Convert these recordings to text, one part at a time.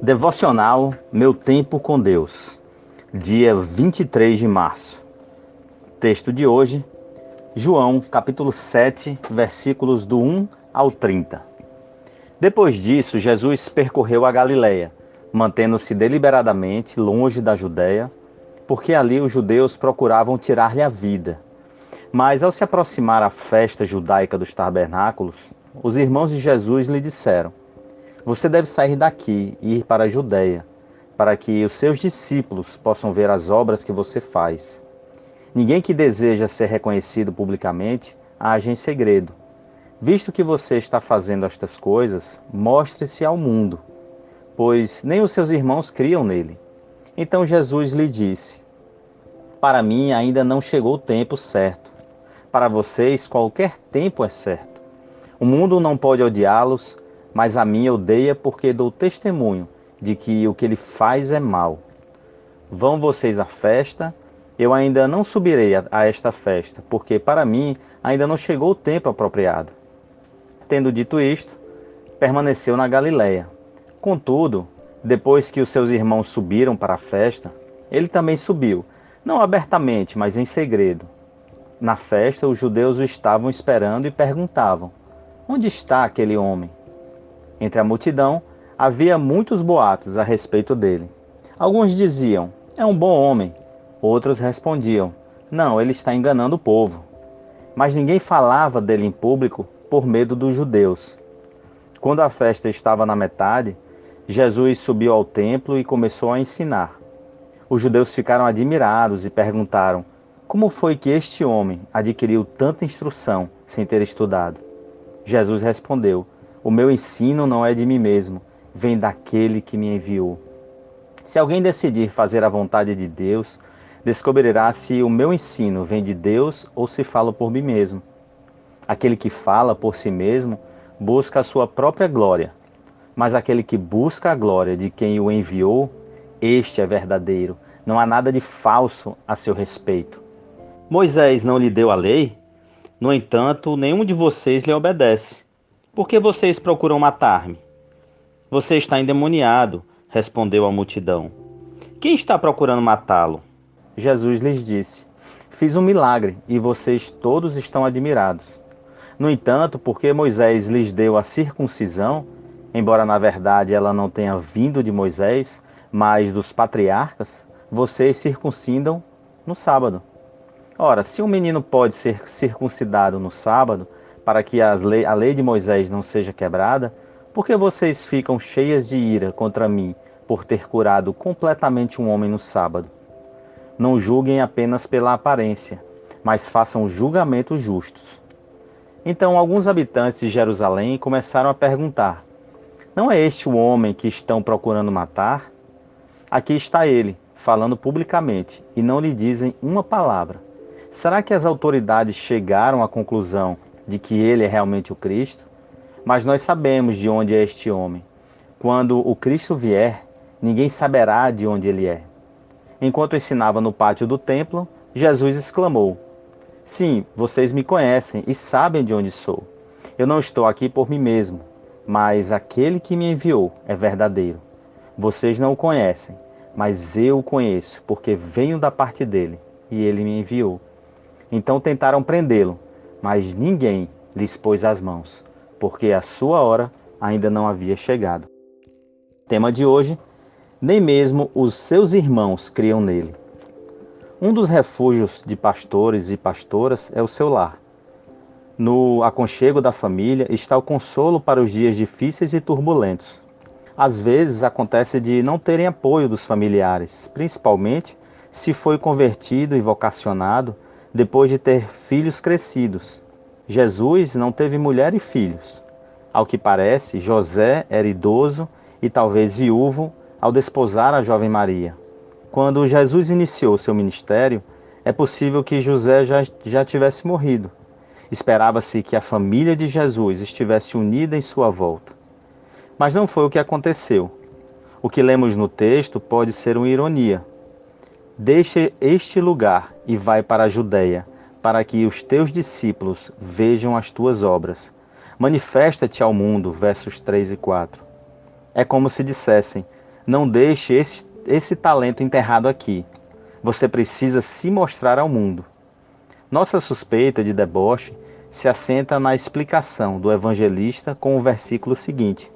Devocional Meu Tempo com Deus, dia 23 de março. Texto de hoje, João, capítulo 7, versículos do 1 ao 30. Depois disso, Jesus percorreu a Galiléia, mantendo-se deliberadamente longe da Judéia, porque ali os judeus procuravam tirar-lhe a vida. Mas ao se aproximar a festa judaica dos tabernáculos, os irmãos de Jesus lhe disseram: você deve sair daqui e ir para a Judéia, para que os seus discípulos possam ver as obras que você faz. Ninguém que deseja ser reconhecido publicamente age em segredo. Visto que você está fazendo estas coisas, mostre-se ao mundo, pois nem os seus irmãos criam nele. Então Jesus lhe disse: Para mim ainda não chegou o tempo certo. Para vocês, qualquer tempo é certo. O mundo não pode odiá-los mas a mim odeia porque dou testemunho de que o que ele faz é mal. Vão vocês à festa, eu ainda não subirei a, esta festa, porque para mim ainda não chegou o tempo apropriado. Tendo dito isto, permaneceu na Galiléia. Contudo, depois que os seus irmãos subiram para a festa, ele também subiu, não abertamente, mas em segredo. Na festa, os judeus o estavam esperando e perguntavam: Onde está aquele homem? Entre a multidão havia muitos boatos a respeito dele. Alguns diziam: É um bom homem. Outros respondiam: Não, ele está enganando o povo. Mas ninguém falava dele em público por medo dos judeus. Quando a festa estava na metade, Jesus subiu ao templo e começou a ensinar. Os judeus ficaram admirados e perguntaram: Como foi que este homem adquiriu tanta instrução sem ter estudado? Jesus respondeu: o meu ensino não é de mim mesmo, vem daquele que me enviou. Se alguém decidir fazer a vontade de Deus, descobrirá se o meu ensino vem de Deus ou se falo por mim mesmo. Aquele que fala por si mesmo busca a sua própria glória, mas aquele que busca a glória de quem o enviou, este é verdadeiro. Não há nada de falso a seu respeito. Moisés não lhe deu a lei? No entanto, nenhum de vocês lhe obedece. Por que vocês procuram matar-me? Você está endemoniado, respondeu a multidão. Quem está procurando matá-lo? Jesus lhes disse: Fiz um milagre e vocês todos estão admirados. No entanto, porque Moisés lhes deu a circuncisão, embora na verdade ela não tenha vindo de Moisés, mas dos patriarcas, vocês circuncidam no sábado. Ora, se um menino pode ser circuncidado no sábado, para que lei, a lei de Moisés não seja quebrada, por que vocês ficam cheias de ira contra mim por ter curado completamente um homem no sábado? Não julguem apenas pela aparência, mas façam julgamentos justos. Então alguns habitantes de Jerusalém começaram a perguntar: Não é este o homem que estão procurando matar? Aqui está ele, falando publicamente, e não lhe dizem uma palavra. Será que as autoridades chegaram à conclusão de que ele é realmente o Cristo, mas nós sabemos de onde é este homem. Quando o Cristo vier, ninguém saberá de onde ele é. Enquanto ensinava no pátio do templo, Jesus exclamou: Sim, vocês me conhecem e sabem de onde sou. Eu não estou aqui por mim mesmo, mas aquele que me enviou é verdadeiro. Vocês não o conhecem, mas eu o conheço, porque venho da parte dele e ele me enviou. Então tentaram prendê-lo, mas ninguém lhes pôs as mãos, porque a sua hora ainda não havia chegado. Tema de hoje: nem mesmo os seus irmãos criam nele. Um dos refúgios de pastores e pastoras é o seu lar. No aconchego da família está o consolo para os dias difíceis e turbulentos. Às vezes acontece de não terem apoio dos familiares, principalmente se foi convertido e vocacionado depois de ter filhos crescidos. Jesus não teve mulher e filhos. Ao que parece, José era idoso e talvez viúvo ao desposar a jovem Maria. Quando Jesus iniciou seu ministério, é possível que José já, já tivesse morrido. Esperava-se que a família de Jesus estivesse unida em sua volta. Mas não foi o que aconteceu. O que lemos no texto pode ser uma ironia, Deixa este lugar e vai para a Judéia, para que os teus discípulos vejam as tuas obras. Manifesta-te ao mundo, versos 3 e 4. É como se dissessem: Não deixe esse, esse talento enterrado aqui. Você precisa se mostrar ao mundo. Nossa suspeita de deboche se assenta na explicação do evangelista com o versículo seguinte: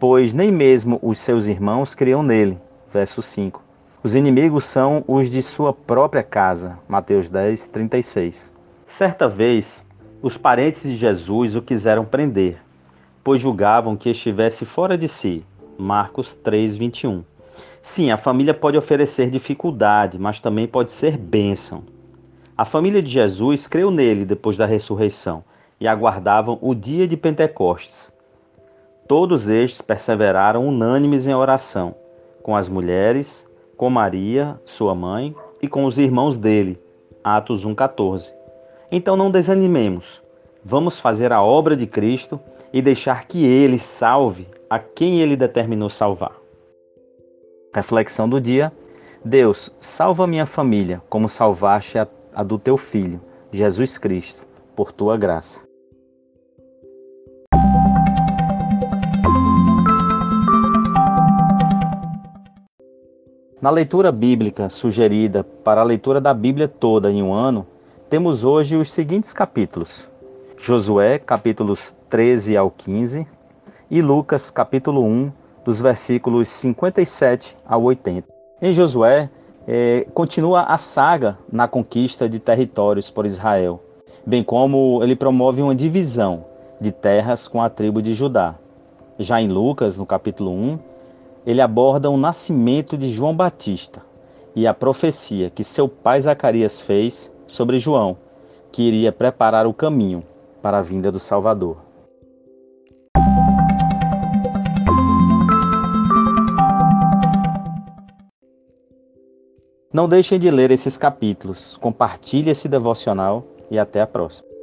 Pois nem mesmo os seus irmãos criam nele. Verso 5. Os inimigos são os de sua própria casa. Mateus 10, 36. Certa vez, os parentes de Jesus o quiseram prender, pois julgavam que estivesse fora de si. Marcos 3, 21. Sim, a família pode oferecer dificuldade, mas também pode ser bênção. A família de Jesus creu nele depois da ressurreição e aguardavam o dia de Pentecostes. Todos estes perseveraram unânimes em oração, com as mulheres, com Maria, sua mãe, e com os irmãos dele. Atos 1,14. Então não desanimemos. Vamos fazer a obra de Cristo e deixar que ele salve a quem ele determinou salvar. Reflexão do dia: Deus, salva minha família, como salvaste a a do teu Filho, Jesus Cristo, por tua graça. Na leitura bíblica sugerida para a leitura da Bíblia toda em um ano, temos hoje os seguintes capítulos: Josué, capítulos 13 ao 15, e Lucas, capítulo 1, dos versículos 57 ao 80. Em Josué, é, continua a saga na conquista de territórios por Israel, bem como ele promove uma divisão de terras com a tribo de Judá. Já em Lucas, no capítulo 1, ele aborda o nascimento de João Batista e a profecia que seu pai Zacarias fez sobre João, que iria preparar o caminho para a vinda do Salvador. Não deixem de ler esses capítulos, compartilhe esse devocional e até a próxima.